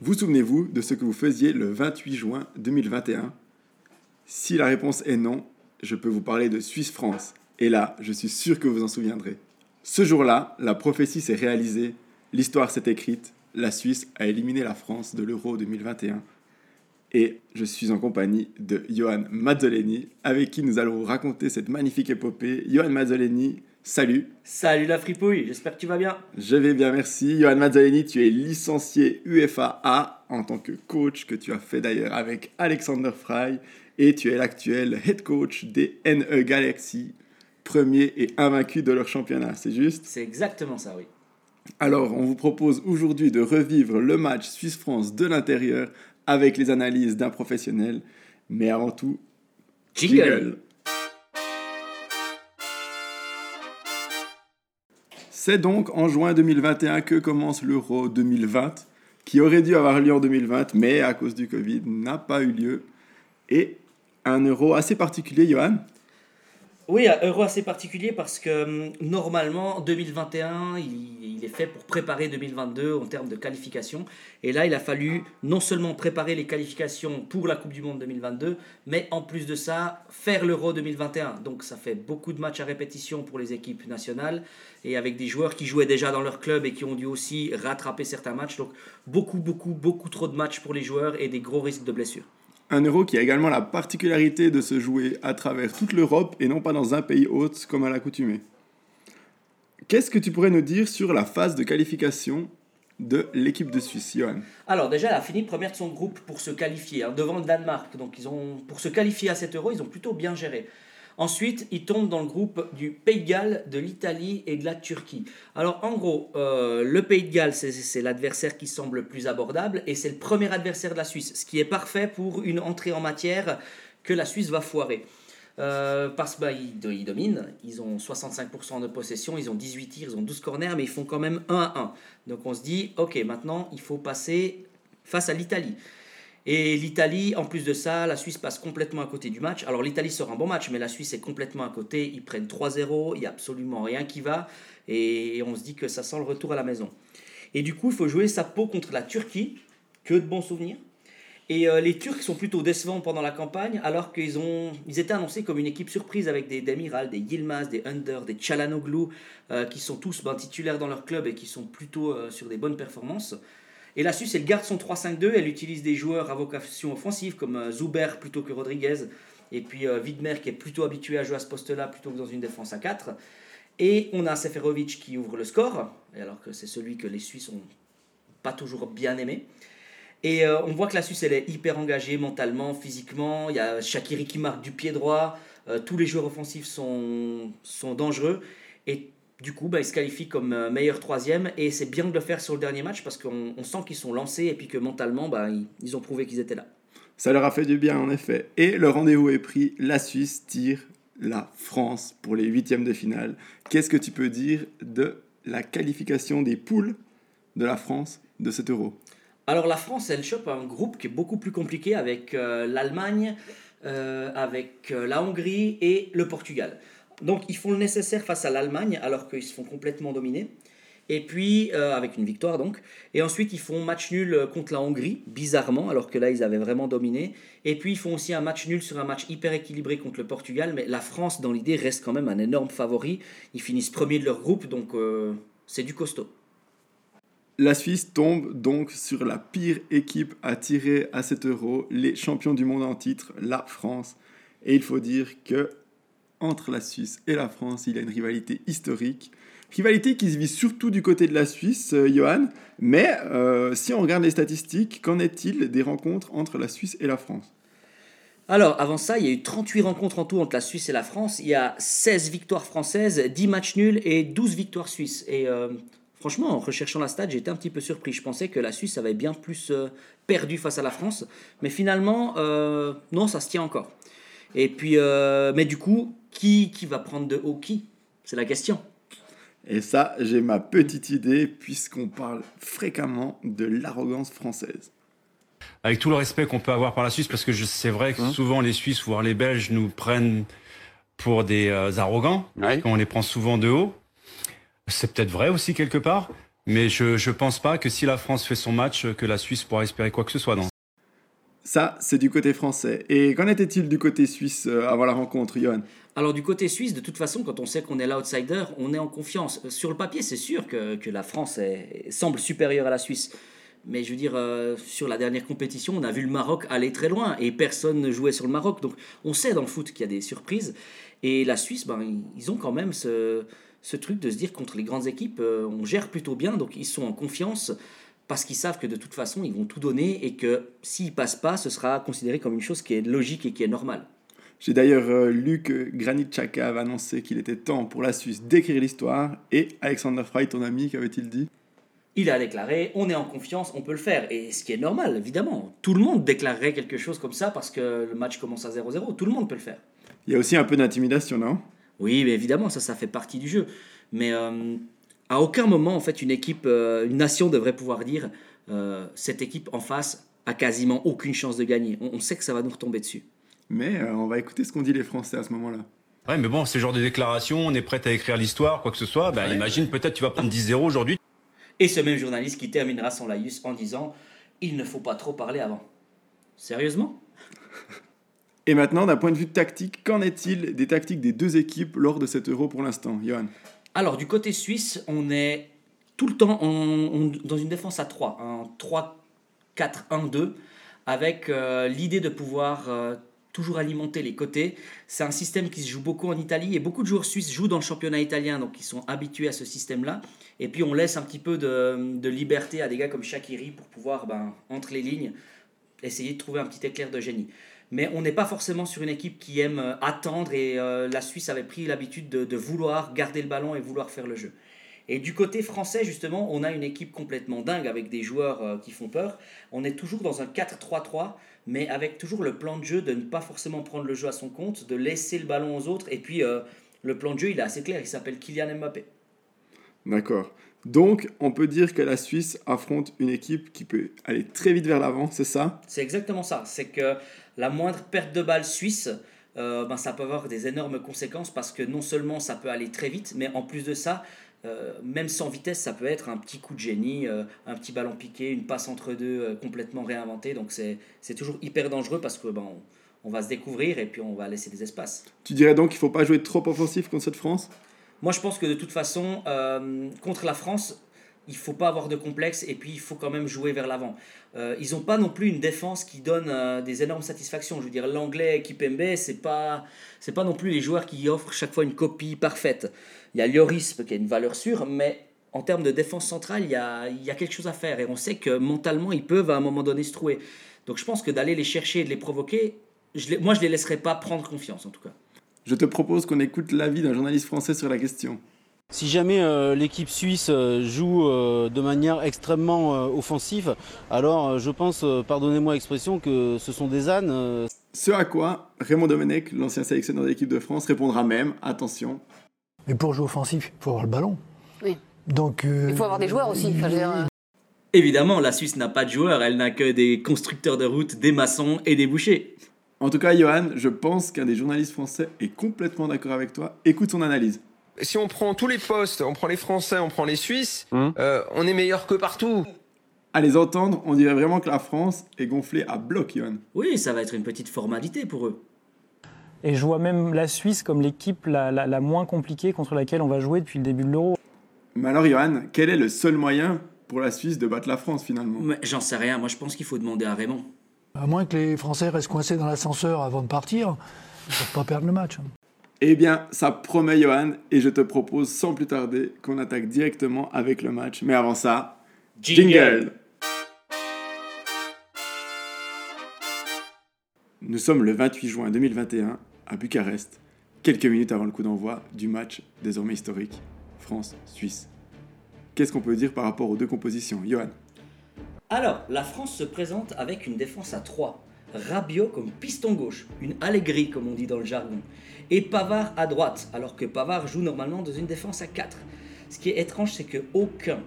Vous souvenez-vous de ce que vous faisiez le 28 juin 2021 Si la réponse est non, je peux vous parler de Suisse-France. Et là, je suis sûr que vous en souviendrez. Ce jour-là, la prophétie s'est réalisée, l'histoire s'est écrite, la Suisse a éliminé la France de l'Euro 2021. Et je suis en compagnie de Johan Mazzoleni, avec qui nous allons raconter cette magnifique épopée. Johan Mazzoleni, salut. Salut la fripouille, j'espère que tu vas bien. Je vais bien, merci. Johan Mazzoleni, tu es licencié UFA A en tant que coach, que tu as fait d'ailleurs avec Alexander Fry, et tu es l'actuel head coach des NE Galaxy, premier et invaincu de leur championnat, c'est juste? C'est exactement ça, oui. Alors, on vous propose aujourd'hui de revivre le match Suisse-France de l'intérieur avec les analyses d'un professionnel. Mais avant tout, Jingle. C'est donc en juin 2021 que commence l'Euro 2020, qui aurait dû avoir lieu en 2020, mais à cause du Covid n'a pas eu lieu. Et un Euro assez particulier, Johan. Oui, un euro assez particulier parce que hum, normalement 2021, il, il est fait pour préparer 2022 en termes de qualification. Et là, il a fallu non seulement préparer les qualifications pour la Coupe du Monde 2022, mais en plus de ça, faire l'Euro 2021. Donc ça fait beaucoup de matchs à répétition pour les équipes nationales et avec des joueurs qui jouaient déjà dans leur club et qui ont dû aussi rattraper certains matchs. Donc beaucoup, beaucoup, beaucoup trop de matchs pour les joueurs et des gros risques de blessures. Un euro qui a également la particularité de se jouer à travers toute l'Europe et non pas dans un pays hôte comme à l'accoutumée. Qu'est-ce que tu pourrais nous dire sur la phase de qualification de l'équipe de Suisse, Johan? Alors déjà, elle a fini première de son groupe pour se qualifier hein, devant le Danemark. Donc ils ont, pour se qualifier à cet euro, ils ont plutôt bien géré. Ensuite, ils tombent dans le groupe du Pays de Galles, de l'Italie et de la Turquie. Alors en gros, euh, le Pays de Galles, c'est- l'adversaire qui semble le plus abordable et c'est le premier adversaire de la Suisse, ce qui est parfait pour une entrée en matière que la Suisse va foirer. Euh, parce qu'ils bah, ils dominent, ils ont 65% de possession, ils ont 18 tirs, ils ont 12 corners, mais ils font quand même 1 à 1. Donc on se dit, ok, maintenant il faut passer face à l'Italie. Et l'Italie, en plus de ça, la Suisse passe complètement à côté du match. Alors l'Italie sort un bon match, mais la Suisse est complètement à côté. Ils prennent 3-0, il n'y a absolument rien qui va. Et on se dit que ça sent le retour à la maison. Et du coup, il faut jouer sa peau contre la Turquie. Que de bons souvenirs. Et euh, les Turcs sont plutôt décevants pendant la campagne, alors qu'ils ont, ils étaient annoncés comme une équipe surprise avec des Demiral, des Yilmaz, des Under, des Chalanoglu, euh, qui sont tous ben, titulaires dans leur club et qui sont plutôt euh, sur des bonnes performances. Et la Suisse, elle garde son 3-5-2, elle utilise des joueurs à vocation offensive comme euh, Zuber plutôt que Rodriguez, et puis euh, Widmer qui est plutôt habitué à jouer à ce poste-là plutôt que dans une défense à 4. Et on a Seferovic qui ouvre le score, et alors que c'est celui que les Suisses ont pas toujours bien aimé. Et euh, on voit que la Suisse, elle est hyper engagée mentalement, physiquement. Il y a Shakiri qui marque du pied droit. Euh, tous les joueurs offensifs sont, sont dangereux. Et du coup, bah, ils se qualifient comme euh, meilleur troisième. Et c'est bien de le faire sur le dernier match parce qu'on on sent qu'ils sont lancés et puis que mentalement, bah, ils, ils ont prouvé qu'ils étaient là. Ça leur a fait du bien en effet. Et le rendez-vous est pris, la Suisse tire la France pour les huitièmes de finale. Qu'est-ce que tu peux dire de la qualification des poules de la France de cet euro? Alors la France, elle chope un groupe qui est beaucoup plus compliqué avec euh, l'Allemagne, euh, avec euh, la Hongrie et le Portugal. Donc ils font le nécessaire face à l'Allemagne alors qu'ils se font complètement dominer. Et puis, euh, avec une victoire donc. Et ensuite, ils font match nul euh, contre la Hongrie, bizarrement, alors que là, ils avaient vraiment dominé. Et puis, ils font aussi un match nul sur un match hyper équilibré contre le Portugal. Mais la France, dans l'idée, reste quand même un énorme favori. Ils finissent premier de leur groupe, donc euh, c'est du costaud. La Suisse tombe donc sur la pire équipe à tirer à cet euro, les champions du monde en titre, la France. Et il faut dire que entre la Suisse et la France, il y a une rivalité historique. Rivalité qui se vit surtout du côté de la Suisse, euh, Johan. Mais euh, si on regarde les statistiques, qu'en est-il des rencontres entre la Suisse et la France? Alors, avant ça, il y a eu 38 rencontres en tout entre la Suisse et la France. Il y a 16 victoires françaises, 10 matchs nuls et 12 victoires suisses. Et euh, franchement, en recherchant la stat, j'étais un petit peu surpris. Je pensais que la Suisse avait bien plus perdu face à la France. Mais finalement, non, ça se tient encore. Et puis, mais du coup, qui, qui va prendre de haut qui? C'est la question. Et ça, j'ai ma petite idée, puisqu'on parle fréquemment de l'arrogance française. Avec tout le respect qu'on peut avoir par la Suisse, parce que c'est vrai que Hein? souvent les Suisses, voire les Belges, nous prennent pour des euh, arrogants, Ouais. qu'on les prend souvent de haut. C'est peut-être vrai aussi quelque part, mais je je pense pas que si la France fait son match, que la Suisse pourra espérer quoi que ce soit. Non. Ça, c'est du côté français. Et qu'en était-il du côté suisse euh, avant la rencontre, Johan? Alors du côté suisse, de toute façon, quand on sait qu'on est l'outsider, on est en confiance. Euh, Sur le papier, c'est sûr que, que la France semble supérieure à la Suisse. Mais je veux dire, euh, sur la dernière compétition, on a vu le Maroc aller très loin et personne ne jouait sur le Maroc. Donc on sait dans le foot qu'il y a des surprises. Et la Suisse, ben, ils- ils ont quand même ce, ce truc de se dire contre les grandes équipes, euh, on gère plutôt bien. Donc ils sont en confiance parce qu'ils savent que de toute façon, ils vont tout donner et que s'ils passent pas, ce sera considéré comme une chose qui est logique et qui est normale. J'ai d'ailleurs euh, lu que Granit Xhaka avait annoncé qu'il était temps pour la Suisse d'écrire l'histoire. Et Alexander Frey, ton ami, qu'avait-il dit? Il a déclaré, on est en confiance, on peut le faire. Et ce qui est normal, évidemment. Tout le monde déclarerait quelque chose comme ça parce que le match commence à 0-0. Tout le monde peut le faire. Il y a aussi un peu d'intimidation, non? Oui, mais évidemment, ça, ça fait partie du jeu. Mais euh, à aucun moment, en fait, une équipe, euh, une nation devrait pouvoir dire euh, cette équipe en face a quasiment aucune chance de gagner. On, on sait que ça va nous retomber dessus. Mais euh, on va écouter ce qu'ont dit les Français à ce moment-là. Ouais, mais bon, c'est le genre de déclaration, on est prêt à écrire l'histoire, quoi que ce soit. Bah, Ouais. imagine, peut-être tu vas prendre 10-0 aujourd'hui. Et ce même journaliste qui terminera son laïus en disant il ne faut pas trop parler avant. Sérieusement? Et maintenant, d'un point de vue tactique, qu'en est-il des tactiques des deux équipes lors de cet euro pour l'instant, Johan? Alors, du côté suisse, on est tout le temps en- dans une défense à 3, un 3-4-1-2, avec euh, l'idée de pouvoir euh, toujours alimenter les côtés. C'est un système qui se joue beaucoup en Italie et beaucoup de joueurs suisses jouent dans le championnat italien, donc ils sont habitués à ce système-là. Et puis, on laisse un petit peu de, liberté à des gars comme Shakiri pour pouvoir, ben, entre les lignes, essayer de trouver un petit éclair de génie. Mais on n'est pas forcément sur une équipe qui aime euh, attendre et euh, la Suisse avait pris l'habitude de, de vouloir garder le ballon et vouloir faire le jeu. Et du côté français, justement, on a une équipe complètement dingue avec des joueurs euh, qui font peur. On est toujours dans un 4-3-3, mais avec toujours le plan de jeu de ne pas forcément prendre le jeu à son compte, de laisser le ballon aux autres. Et puis, euh, le plan de jeu, il est assez clair, il s'appelle Kylian Mbappé. D'accord. Donc, on peut dire que la Suisse affronte une équipe qui peut aller très vite vers l'avant, c'est ça? C'est exactement ça. C'est que la moindre perte de balle suisse, euh, ben, ça peut avoir des énormes conséquences parce que non seulement ça peut aller très vite, mais en plus de ça, euh, même sans vitesse, ça peut être un petit coup de génie, euh, un petit ballon piqué, une passe entre deux euh, complètement réinventée. Donc c'est toujours hyper dangereux parce que ben, on, on va se découvrir et puis on va laisser des espaces. Tu dirais donc qu'il faut pas jouer trop offensif contre cette France? Moi, je pense que de toute façon, contre la France, il faut pas avoir de complexe et puis il faut quand même jouer vers l'avant. Euh, ils n'ont pas non plus une défense qui donne euh, des énormes satisfactions. Je veux dire, l'anglais Kipembe, c'est pas c'est pas non plus les joueurs qui offrent chaque fois une copie parfaite. Il y a Lloris qui a une valeur sûre, mais en termes de défense centrale, il y a, y a quelque chose à faire et on sait que mentalement, ils peuvent à un moment donné se trouver. Donc je pense que d'aller les chercher et de les provoquer, moi je les laisserai pas prendre confiance en tout cas. Je te propose qu'on écoute l'avis d'un journaliste français sur la question. Si jamais euh, l'équipe suisse euh, joue euh, de manière extrêmement euh, offensive, alors euh, je pense, euh, pardonnez-moi l'expression, que ce sont des ânes. euh, Ce à quoi Raymond Domenech, l'ancien sélectionneur de l'équipe de France, répondra même, attention, Mais pour jouer offensif, il faut avoir le ballon. Oui. Donc, euh, Il faut avoir des joueurs aussi. Enfin, je veux dire, Évidemment, la Suisse n'a pas de joueurs, elle n'a que des constructeurs de route, des maçons et des bouchers. En tout cas, Johan, je pense qu'un des journalistes français est complètement d'accord avec toi. Écoute son analyse. Si on prend tous les postes, on prend les Français, on prend les Suisses, Hum. euh, on est meilleur que partout. À les entendre, on dirait vraiment que la France est gonflée à bloc, Johan. Oui, ça va être une petite formalité pour eux. Et je vois même la Suisse comme l'équipe la, la- la moins compliquée contre laquelle on va jouer depuis le début de l'Euro. Mais alors, Johan, quel est le seul moyen pour la Suisse de battre la France finalement? Mais j'en sais rien, moi je pense qu'il faut demander à Raymond. à moins que les Français restent coincés dans l'ascenseur avant de partir, ils ne peuvent pas perdre le match. Eh bien, ça promet, Johan, et je te propose sans plus tarder qu'on attaque directement avec le match. Mais avant ça, jingle Nous sommes le 28 juin 2021 à Bucarest, quelques minutes avant le coup d'envoi du match désormais historique France-Suisse. Qu'est-ce qu'on peut dire par rapport aux deux compositions, Johan? Alors, la France se présente avec une défense à 3. Rabiot comme piston gauche, une Allegri comme on dit dans le jargon. Et Pavard à droite, alors que Pavard joue normalement dans une défense à 4. Ce qui est étrange, c'est que aucun,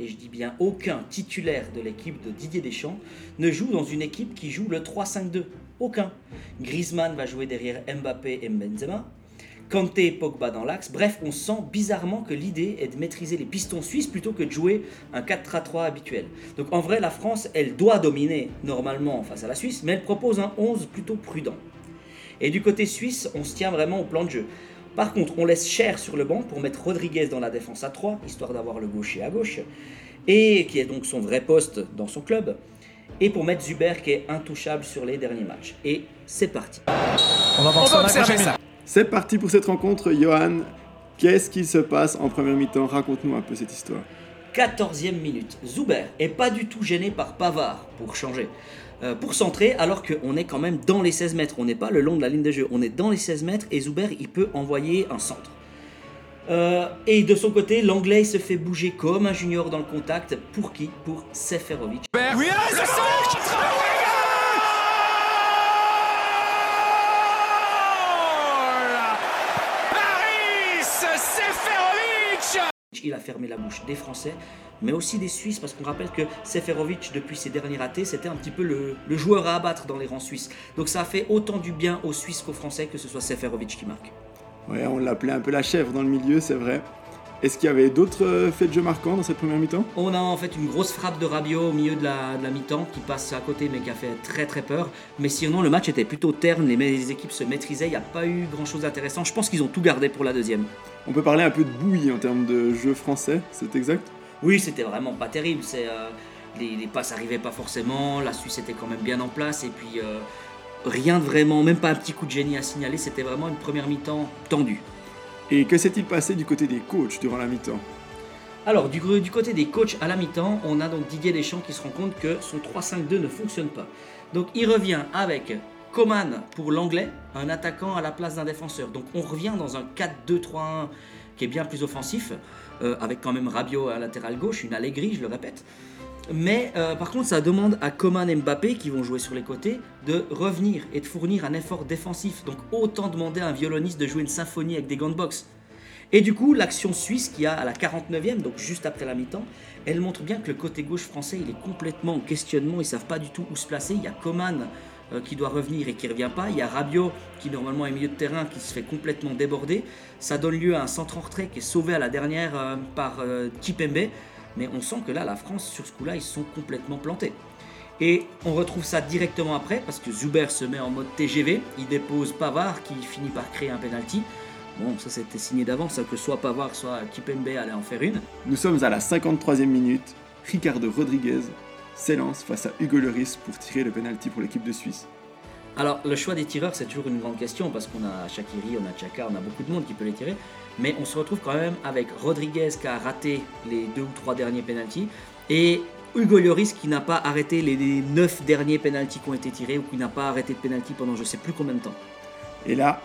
et je dis bien aucun titulaire de l'équipe de Didier Deschamps ne joue dans une équipe qui joue le 3-5-2. Aucun. Griezmann va jouer derrière Mbappé et Benzema. Kanté et Pogba dans l'axe. Bref, on sent bizarrement que l'idée est de maîtriser les pistons suisses plutôt que de jouer un 4-3-3 habituel. Donc en vrai, la France, elle doit dominer normalement face à la Suisse, mais elle propose un 11 plutôt prudent. Et du côté suisse, on se tient vraiment au plan de jeu. Par contre, on laisse Cher sur le banc pour mettre Rodriguez dans la défense à 3, histoire d'avoir le gaucher à gauche, et qui est donc son vrai poste dans son club, et pour mettre Zuber qui est intouchable sur les derniers matchs. Et c'est parti. On va voir On ça va dans observer 15 ça. minutes. C'est parti pour cette rencontre, Johan. Qu'est-ce qui se passe en première mi-temps? Raconte-nous un peu cette histoire. 14e minute. Zuber est pas du tout gêné par Pavard pour changer. Euh, pour centrer, alors qu'on est quand même dans les 16 mètres. On n'est pas le long de la ligne de jeu. On est dans les 16 mètres et Zuber, il peut envoyer un centre. Euh, et de son côté, l'anglais se fait bouger comme un junior dans le contact. Pour qui? Pour Seferovic le centre Paris Seferovic Il a fermé la bouche des Français, mais aussi des Suisses, parce qu'on rappelle que Seferovic, depuis ses derniers ratés, c'était un petit peu le, joueur à abattre dans les rangs suisses. Donc ça a fait autant du bien aux Suisses qu'aux Français que ce soit Seferovic qui marque. Ouais, on l'appelait un peu la chèvre dans le milieu, c'est vrai. Est-ce qu'il y avait d'autres euh, faits de jeu marquants dans cette première mi-temps? On a en fait une grosse frappe de Rabiot au milieu de la, de la mi-temps qui passe à côté mais qui a fait très très peur. Mais sinon le match était plutôt terne, les, les équipes se maîtrisaient, il n'y a pas eu grand chose d'intéressant. Je pense qu'ils ont tout gardé pour la deuxième. On peut parler un peu de bouillie en termes de jeu français, c'est exact? Oui, c'était vraiment pas terrible. C'est, euh, les, les passes arrivaient pas forcément, la Suisse était quand même bien en place et puis euh, rien de vraiment, même pas un petit coup de génie à signaler. C'était vraiment une première mi-temps tendue. Et que s'est-il passé du côté des coachs durant la mi-temps? Alors, du, côté des coachs à la mi-temps, on a donc Didier Deschamps qui se rend compte que son 3-5-2 ne fonctionne pas. Donc, il revient avec Coman pour l'anglais, un attaquant à la place d'un défenseur. Donc, on revient dans un 4-2-3-1 qui est bien plus offensif, euh, avec quand même Rabiot à latéral gauche, une Allegri, je le répète. Mais euh, par contre, ça demande à Coman et Mbappé, qui vont jouer sur les côtés, de revenir et de fournir un effort défensif. Donc autant demander à un violoniste de jouer une symphonie avec des gants de boxe. Et du coup, l'action suisse qui a à la 49e, donc juste après la mi-temps, elle montre bien que le côté gauche français, il est complètement en questionnement, ils savent pas du tout où se placer. Il y a Coman euh, qui doit revenir et qui revient pas. Il y a Rabiot qui normalement est milieu de terrain qui se fait complètement déborder. Ça donne lieu à un centre en retrait qui est sauvé à la dernière euh, par Kipembe. Mais on sent que là, la France, sur ce coup-là, ils sont complètement plantés. Et on retrouve ça directement après, parce que Zuber se met en mode TGV, il dépose Pavard qui finit par créer un penalty. Bon, ça c'était signé d'avance, hein, que soit Pavard, soit Kipembe allait en faire une. Nous sommes à la 53e minute. Ricardo Rodriguez s'élance face à Hugo Lloris pour tirer le penalty pour l'équipe de Suisse. Alors, le choix des tireurs, c'est toujours une grande question, parce qu'on a Shakiri, on a Chaka, on a beaucoup de monde qui peut les tirer. Mais on se retrouve quand même avec Rodriguez qui a raté les deux ou trois derniers penalties, et Hugo Lloris qui n'a pas arrêté les neuf derniers penalties qui ont été tirés, ou qui n'a pas arrêté de penalty pendant je sais plus combien de temps. Et là,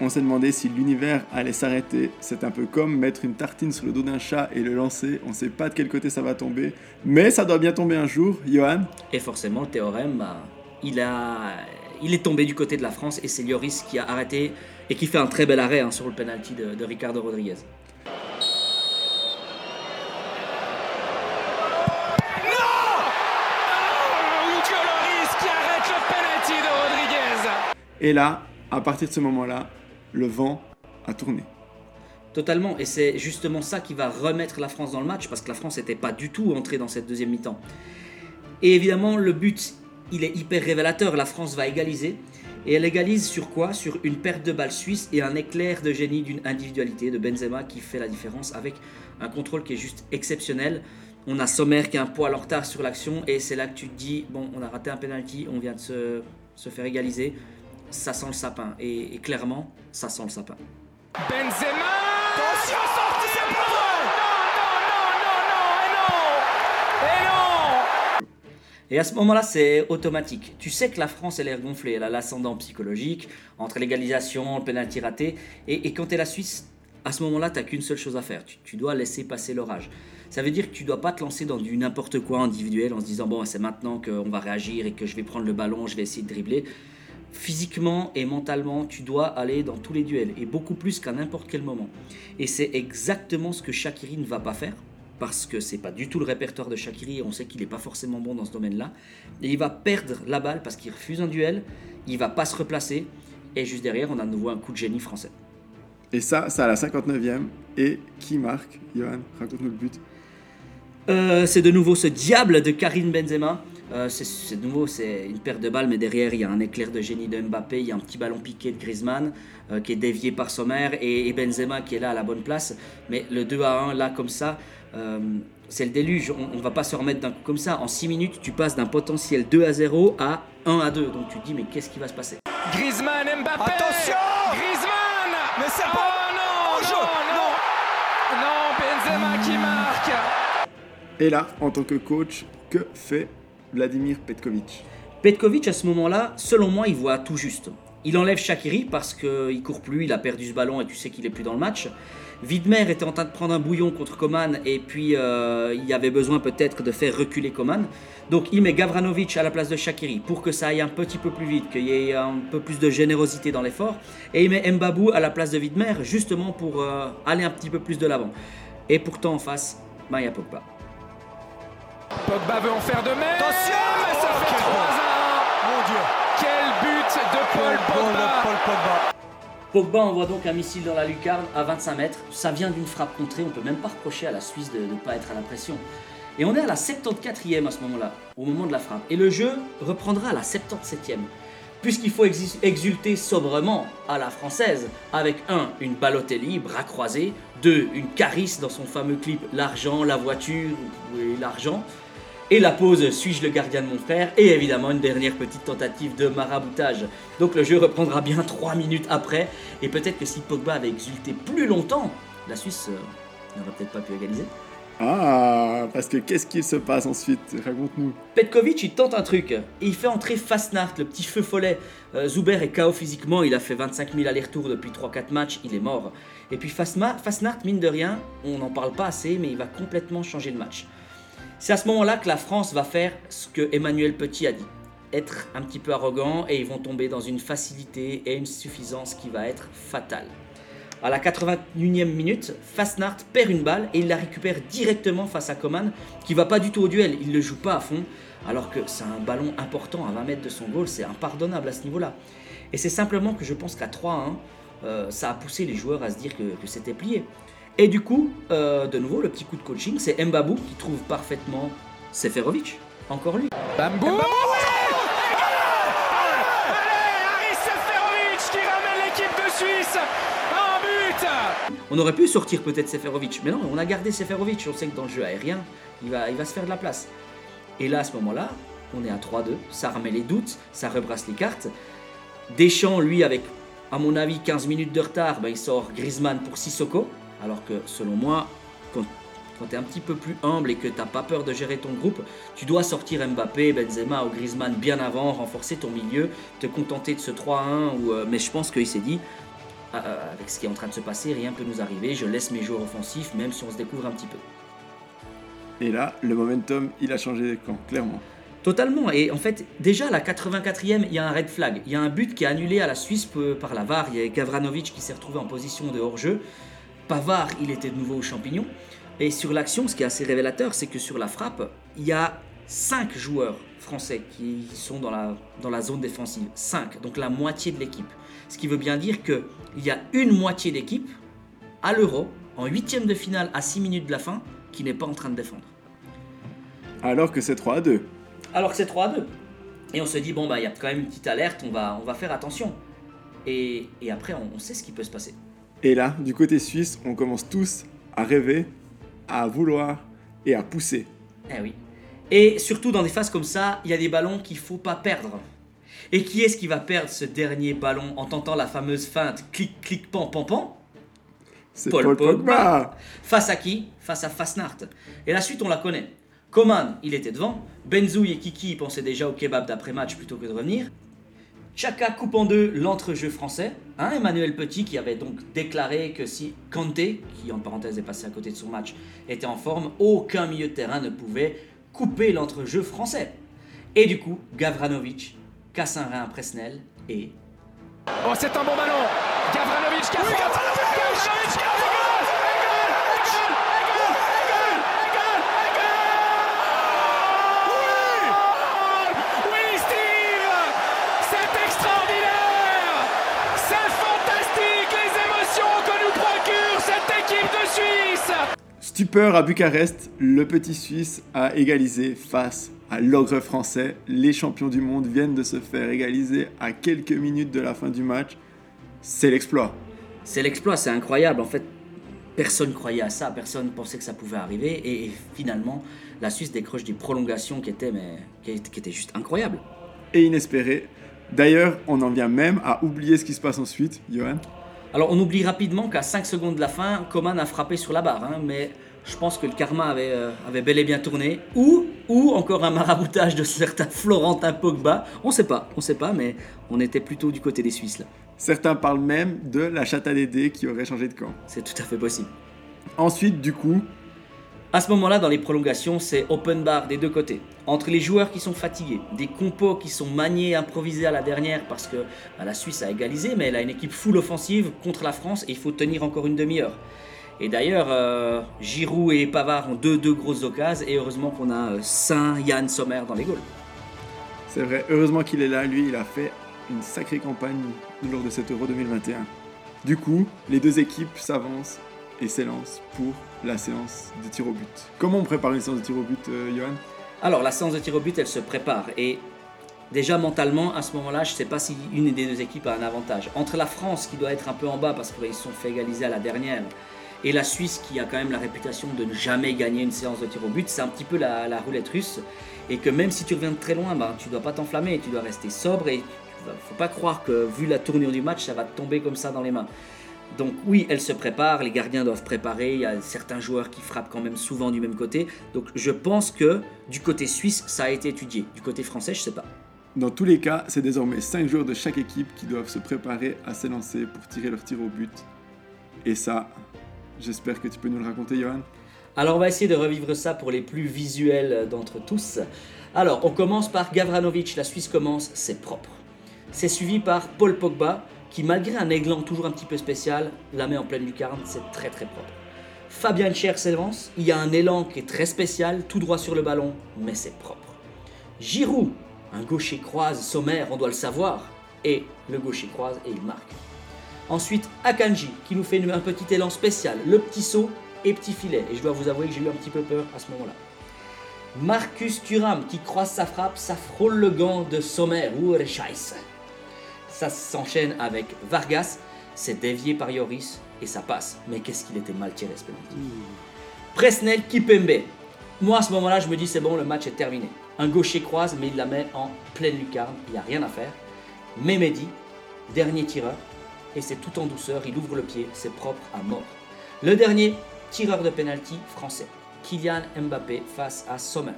on s'est demandé si l'univers allait s'arrêter. C'est un peu comme mettre une tartine sur le dos d'un chat et le lancer. On ne sait pas de quel côté ça va tomber, mais ça doit bien tomber un jour. Johan Et forcément, le théorème, bah, il, a, il est tombé du côté de la France et c'est Lloris qui a arrêté et qui fait un très bel arrêt hein, sur le penalty de, de Ricardo Rodriguez. Et là, à partir de ce moment-là, le vent a tourné. Totalement, et c'est justement ça qui va remettre la France dans le match, parce que la France n'était pas du tout entrée dans cette deuxième mi-temps. Et évidemment, le but, il est hyper révélateur, la France va égaliser, et elle égalise sur quoi? Sur une perte de balle suisse et un éclair de génie d'une individualité de Benzema qui fait la différence avec un contrôle qui est juste exceptionnel. On a Sommer qui a un poil en retard sur l'action, et c'est là que tu te dis, bon, on a raté un penalty, on vient de se, faire égaliser, ça sent le sapin, et- et clairement, ça sent le sapin. Benzema Attention, sortie Non, non, non, non, non, et non Et non Et à ce moment-là, c'est automatique. Tu sais que la France, elle est gonflée. Elle a l'ascendant psychologique entre l'égalisation, le pénalty raté. Et, quand tu es la Suisse, à ce moment-là, tu n'as qu'une seule chose à faire. Tu, tu dois laisser passer l'orage. Ça veut dire que tu dois pas te lancer dans du n'importe quoi individuel en se disant bon, c'est maintenant qu'on va réagir et que je vais prendre le ballon, je vais essayer de dribbler. physiquement et mentalement, tu dois aller dans tous les duels, et beaucoup plus qu'à n'importe quel moment. Et c'est exactement ce que Shakiri ne va pas faire, parce que c'est pas du tout le répertoire de Shakiri, et on sait qu'il n'est pas forcément bon dans ce domaine-là. Et il va perdre la balle parce qu'il refuse un duel, il va pas se replacer, et juste derrière, on a de nouveau un coup de génie français. Et ça, ça à la 59e. Et qui marque? Johan, raconte-nous le but. Euh, c'est de nouveau ce diable de Karim Benzema. Euh, c'est- c'est de nouveau c'est une paire de balles, mais derrière il y a un éclair de génie de Mbappé, il y a un petit ballon piqué de Griezmann euh, qui est dévié par Sommer et, et Benzema qui est là à la bonne place. Mais le 2 à 1 là comme ça, c'est le déluge. On, on va pas se remettre d'un coup comme ça. En 6 minutes, tu passes d'un potentiel 2 à 0 à 1 à 2. Donc tu te dis mais qu'est-ce qui va se passer? Griezmann, Mbappé Attention Griezmann Mais c'est Oh pas- non, Oh, non, non Non, Benzema qui marque Et là, en tant que coach, que fait Vladimir Petkovic? Petkovic, à ce moment-là, selon moi, il voit tout juste. Il enlève Shakiri parce qu'il court plus, il a perdu ce ballon et tu sais qu'il est plus dans le match. Widmer était en train de prendre un bouillon contre Coman et puis euh, il y avait besoin peut-être de faire reculer Coman. Donc il met Gavranovic à la place de Shakiri pour que ça aille un petit peu plus vite, qu'il y ait un peu plus de générosité dans l'effort. Et il met Mbabou à la place de Widmer justement pour euh, aller un petit peu plus de l'avant. Et pourtant en face, Maya Pogba. Pogba veut en faire de même Attention Et ça Oh, fait quel 3 bon. Mon Dieu Quel but de Paul Pogba de Paul Pogba Pogba envoie donc un missile dans la lucarne à 25 mètres. Ça vient d'une frappe contrée. On peut même pas reprocher à la Suisse de ne pas être à la pression. Et on est à la 74e à ce moment-là, au moment de la frappe. Et le jeu reprendra à la 77e. Puisqu'il faut exulter sobrement à la française, avec 1. Une Balotelli, bras croisés, 2. Une Caris dans son fameux clip L'argent, la voiture, oui, l'argent. Et la pause Suis-je le gardien de mon frère Et évidemment une dernière petite tentative de maraboutage. Donc le jeu reprendra bien 3 minutes après. Et peut-être que si Pogba avait exulté plus longtemps, la Suisse euh, n'aurait peut-être pas pu égaliser. Ah, parce que qu'est-ce qu'il se passe ensuite? Raconte-nous. Petkovic il tente un truc. Et il fait entrer Fasnart, le petit feu follet. Euh, Zuber est KO physiquement, il a fait 25 000 allers-retours depuis 3-4 matchs, il est mort. Et puis Fasma, Fasnart, mine de rien, on n'en parle pas assez, mais il va complètement changer le match. C'est à ce moment-là que la France va faire ce que Emmanuel Petit a dit. Être un petit peu arrogant et ils vont tomber dans une facilité et une suffisance qui va être fatale. À la 81e minute, Fasnart perd une balle et il la récupère directement face à Coman, qui va pas du tout au duel, il le joue pas à fond, alors que c'est un ballon important à 20 mètres de son goal, c'est impardonnable à ce niveau-là. Et c'est simplement que je pense qu'à 3-1, euh, ça a poussé les joueurs à se dire que c'était plié. Et du coup, euh, de nouveau, le petit coup de coaching, c'est Mbabou qui trouve parfaitement Seferovic. Encore lui. Bambou Allez, Haris Seferovic qui ramène l'équipe de Suisse Un but On aurait pu sortir peut-être Seferovic, mais non, on a gardé Seferovic. On sait que dans le jeu aérien, il va, il va se faire de la place. Et là, à ce moment-là, on est à 3-2. Ça remet les doutes, ça rebrasse les cartes. Deschamps, lui, avec, à mon avis, 15 minutes de retard, ben, il sort Griezmann pour Sissoko. Alors que, selon moi, quand, quand tu es un petit peu plus humble et que tu pas peur de gérer ton groupe, tu dois sortir Mbappé, Benzema ou Griezmann bien avant, renforcer ton milieu, te contenter de ce 3-1. Ou, euh, mais je pense qu'il s'est dit, euh, avec ce qui est en train de se passer, rien peut nous arriver. Je laisse mes joueurs offensifs, même si on se découvre un petit peu. Et là, le momentum, il a changé les camps, clairement. Totalement. Et en fait, déjà à la 84e, il y a un red flag. Il y a un but qui est annulé à la Suisse par la VAR. Il y a Gavranovic qui s'est retrouvé en position de hors-jeu. Pavard, il était de nouveau au champignon. Et sur l'action, ce qui est assez révélateur, c'est que sur la frappe, il y a 5 joueurs français qui sont dans la, dans la zone défensive. 5, donc la moitié de l'équipe. Ce qui veut bien dire qu'il y a une moitié d'équipe à l'Euro, en huitième de finale à 6 minutes de la fin, qui n'est pas en train de défendre. Alors que c'est 3 à 2. Alors que c'est 3 à 2. Et on se dit, bon, bah, il y a quand même une petite alerte, on va, on va faire attention. Et, et après, on, on sait ce qui peut se passer. Et là, du côté suisse, on commence tous à rêver, à vouloir et à pousser. Eh oui. Et surtout dans des phases comme ça, il y a des ballons qu'il faut pas perdre. Et qui est-ce qui va perdre ce dernier ballon en tentant la fameuse feinte clic clic pan pan pan? C'est Paul Paul, Pogba. Pogba. Face à qui? Face à Fasnart. Et la suite, on la connaît. Coman, il était devant. Benzouille et Kiki pensaient déjà au kebab d'après-match plutôt que de revenir. Chaka coupe en deux l'entrejeu français. Hein, Emmanuel Petit qui avait donc déclaré que si Kanté, qui en parenthèse est passé à côté de son match, était en forme, aucun milieu de terrain ne pouvait couper l'entrejeu français. Et du coup, Gavranovic casse un rein à Presnel Et Oh, c'est un bon ballon. Gavranovic a frappé. Gavranovic qui a Oui, Steve C'est extraordinaire C'est fantastique les émotions que nous procure cette équipe de Suisse Stupeur à Bucarest, le petit Suisse a égalisé face à l'ogre français. Les champions du monde viennent de se faire égaliser à quelques minutes de la fin du match. C'est l'exploit. c'est l'exploit, c'est incroyable. En fait, personne croyait à ça, personne pensait que ça pouvait arriver. Et, et finalement, la Suisse décroche des prolongations qui étaient, mais, qui, qui étaient juste incroyables. Et inespéré. D'ailleurs, on en vient même à oublier ce qui se passe ensuite, Johan. Alors, on oublie rapidement qu'à 5 secondes de la fin, Coman a frappé sur la barre. hein, mais je pense que le karma avait, euh, avait bel et bien tourné. Ou, ou encore un maraboutage de certains Florentin Pogba. On sait pas, on sait pas, mais on était plutôt du côté des Suisses là. Certains parlent même de la chatte à Dédé qui aurait changé de camp. C'est tout à fait possible. Ensuite, du coup, À ce moment-là, dans les prolongations, c'est open bar des deux côtés. Entre les joueurs qui sont fatigués, des compos qui sont maniés, improvisés à la dernière parce que bah, la Suisse a égalisé, mais elle a une équipe full offensive contre la France et il faut tenir encore une demi-heure. Et d'ailleurs, euh, Giroud et Pavard ont deux, deux grosses occasions et heureusement qu'on a euh, Saint Yann Sommer dans les goals. c'est vrai, heureusement qu'il est là, lui, il a fait une sacrée campagne lors de cet Euro 2021. Du coup, les deux équipes s'avancent et s'élancent pour la séance de tir au but. Comment on prépare une séance de tir au but, euh, Johan? Alors, la séance de tir au but, elle se prépare. Et déjà, mentalement, à ce moment-là, je ne sais pas si une des deux équipes a un avantage. Entre la France, qui doit être un peu en bas parce qu'ils se sont fait égaliser à la dernière, et la Suisse, qui a quand même la réputation de ne jamais gagner une séance de tir au but, c'est un petit peu la, roulette russe. Et que même si tu reviens de très loin, ben, tu dois pas t'enflammer, tu dois rester sobre. Et il faut pas croire que, vu la tournure du match, ça va te tomber comme ça dans les mains. Donc oui, elle se prépare, les gardiens doivent préparer, il y a certains joueurs qui frappent quand même souvent du même côté. Donc je pense que du côté suisse, ça a été étudié. Du côté français, je sais pas. Dans tous les cas, c'est désormais 5 joueurs de chaque équipe qui doivent se préparer à s'élancer pour tirer leur tir au but. Et ça, j'espère que tu peux nous le raconter, Johan. Alors on va essayer de revivre ça pour les plus visuels d'entre tous. Alors on commence par Gavranovic, la Suisse commence, c'est propre. C'est suivi par Paul Pogba, qui malgré un églan toujours un petit peu spécial, la met en pleine lucarne, c'est très très propre. Fabien Cher s'avance, il y a un élan qui est très spécial, tout droit sur le ballon, mais c'est propre. Giroud, un gaucher croise sommaire, on doit le savoir, et le gaucher croise et il marque. Ensuite, Akanji, qui nous fait un petit élan spécial, le petit saut et petit filet. Et je dois vous avouer que j'ai eu un petit peu peur à ce moment-là. Marcus Thuram, qui croise sa frappe, ça frôle le gant de Sommer. Ouh, Scheiße. Ça s'enchaîne avec Vargas, c'est dévié par Yoris et ça passe. Mais qu'est-ce qu'il était mal tiré ce penalty. Presnel Kipembe. Moi à ce moment-là, je me dis c'est bon, le match est terminé. Un gaucher croise, mais il la met en pleine lucarne, il n'y a rien à faire. Memedi, dernier tireur, et c'est tout en douceur, il ouvre le pied, c'est propre à mort. Le dernier tireur de penalty français, Kylian Mbappé face à Sommer.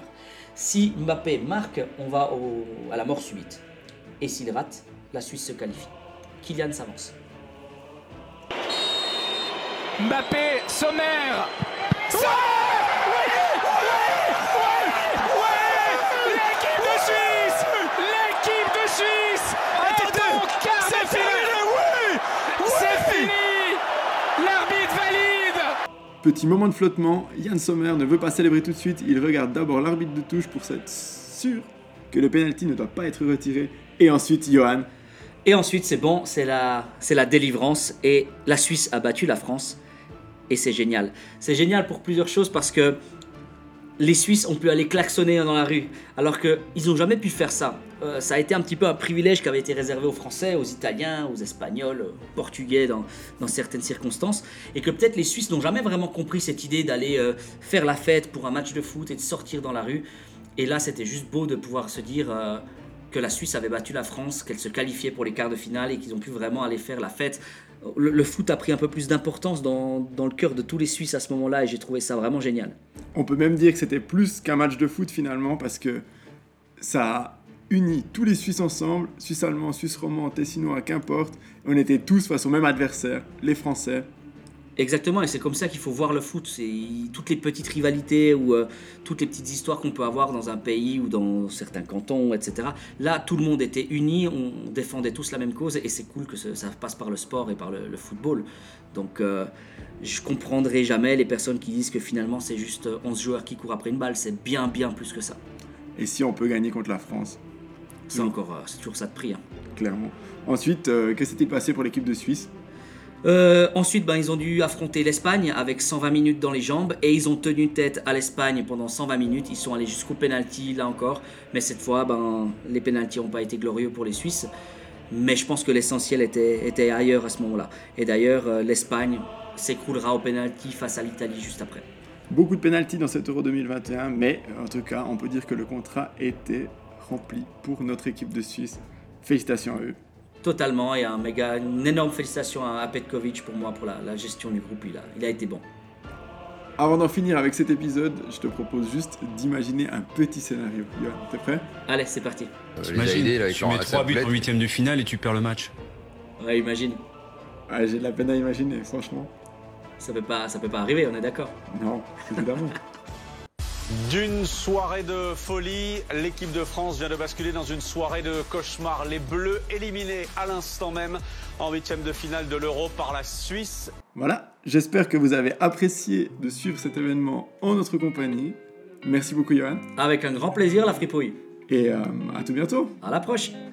Si Mbappé marque, on va à la mort subite. Et s'il rate, la Suisse se qualifie. Kylian s'avance. Mbappé, Sommer Sommer Oui Oui Oui Oui L'équipe de Suisse L'équipe de Suisse est en quart de finale Oui C'est fini L'arbitre valide Petit moment de flottement, Yann Sommer ne veut pas célébrer tout de suite, il regarde d'abord l'arbitre de touche pour s'être sûr que le penalty ne doit pas être retiré, et ensuite Johan. Et ensuite, c'est bon, c'est la, c'est la délivrance. Et la Suisse a battu la France. Et c'est génial. C'est génial pour plusieurs choses parce que les Suisses ont pu aller klaxonner dans la rue. Alors qu'ils n'ont jamais pu faire ça. Euh, ça a été un petit peu un privilège qui avait été réservé aux Français, aux Italiens, aux Espagnols, aux Portugais dans, certaines circonstances. Et que peut-être les Suisses n'ont jamais vraiment compris cette idée d'aller euh, faire la fête pour un match de foot et de sortir dans la rue. Et là, c'était juste beau de pouvoir se dire euh, que la Suisse avait battu la France, qu'elle se qualifiait pour les quarts de finale et qu'ils ont pu vraiment aller faire la fête. Le, foot a pris un peu plus d'importance dans, le cœur de tous les Suisses à ce moment-là et j'ai trouvé ça vraiment génial. On peut même dire que c'était plus qu'un match de foot finalement parce que ça a uni tous les Suisses ensemble, Suisse allemand, Suisse romand, Tessinois, qu'importe. On était tous face au même adversaire, les Français. Exactement, et c'est comme ça qu'il faut voir le foot. C'est toutes les petites rivalités ou euh, toutes les petites histoires qu'on peut avoir dans un pays ou dans certains cantons, etc. Là, tout le monde était uni, on défendait tous la même cause, et c'est cool que ça passe par le sport et par le, le football. Donc, euh, je comprendrai jamais les personnes qui disent que finalement c'est juste euh, 11 joueurs qui courent après une balle. C'est bien, bien plus que ça. Et si on peut gagner contre la France, C'est Oui. encore, euh, c'est toujours ça de prix. hein. clairement. Ensuite, euh, que s'est-il passé pour l'équipe de Suisse? Euh, ensuite, ben, ils ont dû affronter l'Espagne avec 120 minutes dans les jambes et ils ont tenu tête à l'Espagne pendant 120 minutes. Ils sont allés jusqu'au penalty là encore, mais cette fois, ben, les penalties n'ont pas été glorieux pour les Suisses. Mais je pense que l'essentiel était, ailleurs à ce moment-là. Et d'ailleurs, euh, l'Espagne s'écroulera au penalty face à l'Italie juste après. Beaucoup de pénalties dans cet Euro 2021, mais en tout cas, on peut dire que le contrat était rempli pour notre équipe de Suisse. Félicitations à eux. Totalement, et un méga, une énorme félicitation à, Petkovic pour moi pour la, la gestion du groupe. Il a, il a été bon. Avant d'en finir avec cet épisode, je te propose juste d'imaginer un petit scénario. T'es prêt? Allez, c'est parti. Euh, T'imagines, là, tu mets sa 3 buts en huitième de finale et tu perds le match. Ouais, imagine. Ah, J'ai de la peine à imaginer, franchement. Ça peut pas, ça peut pas arriver, on est d'accord. Non, évidemment. D'une soirée de folie, l'équipe de France vient de basculer dans une soirée de cauchemar. Les Bleus éliminés à l'instant même en huitième de finale de l'Euro par la Suisse. Voilà, j'espère que vous avez apprécié de suivre cet événement en notre compagnie. Merci beaucoup, Johan. Avec un grand plaisir, la fripouille. Et euh, à tout bientôt. À la prochaine.